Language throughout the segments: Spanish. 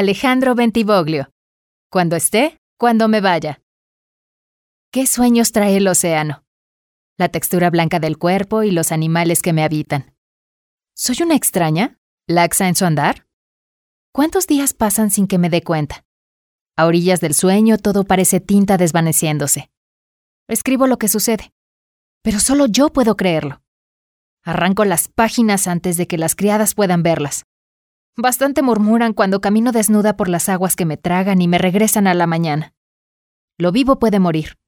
Alejandro Bentivoglio. Cuando esté, cuando me vaya. ¿Qué sueños trae el océano? La textura blanca del cuerpo y los animales que me habitan. ¿Soy una extraña? ¿Laxa en su andar? ¿Cuántos días pasan sin que me dé cuenta? A orillas del sueño todo parece tinta desvaneciéndose. Escribo lo que sucede, pero solo yo puedo creerlo. Arranco las páginas antes de que las criadas puedan verlas. Bastante murmuran cuando camino desnuda por las aguas que me tragan y me regresan a la mañana. Lo vivo puede morir,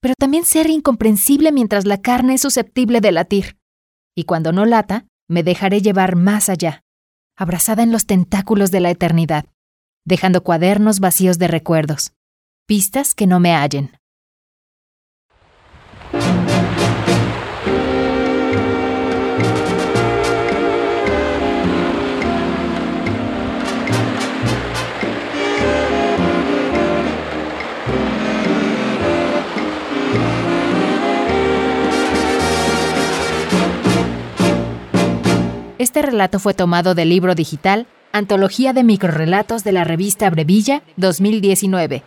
pero también ser incomprensible mientras la carne es susceptible de latir. Y cuando no lata, me dejaré llevar más allá, abrazada en los tentáculos de la eternidad, dejando cuadernos vacíos de recuerdos, pistas que no me hallen. Este relato fue tomado del libro digital Antología de microrelatos de la revista Brevilla 2019.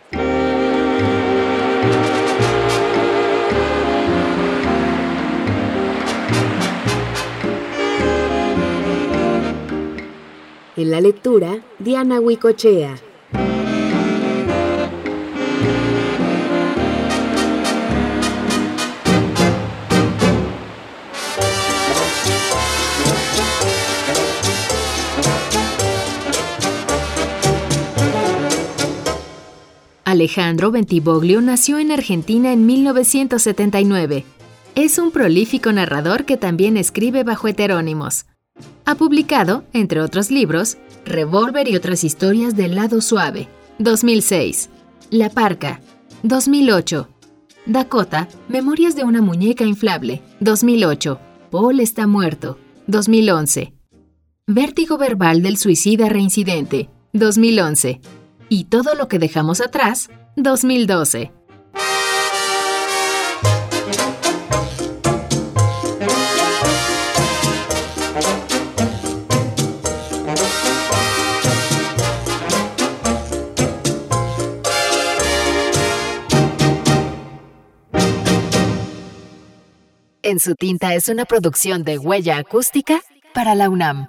En la lectura, Diana Huicochea. Alejandro Bentivoglio nació en Argentina en 1979. Es un prolífico narrador que también escribe bajo heterónimos. Ha publicado, entre otros libros, Revólver y otras historias del lado suave, 2006, La Parca, 2008, Dakota, Memorias de una muñeca inflable, 2008, Paul está muerto, 2011, Vértigo verbal del suicida reincidente, 2011, y todo lo que dejamos atrás, 2012. En su tinta es una producción de huella acústica para la UNAM.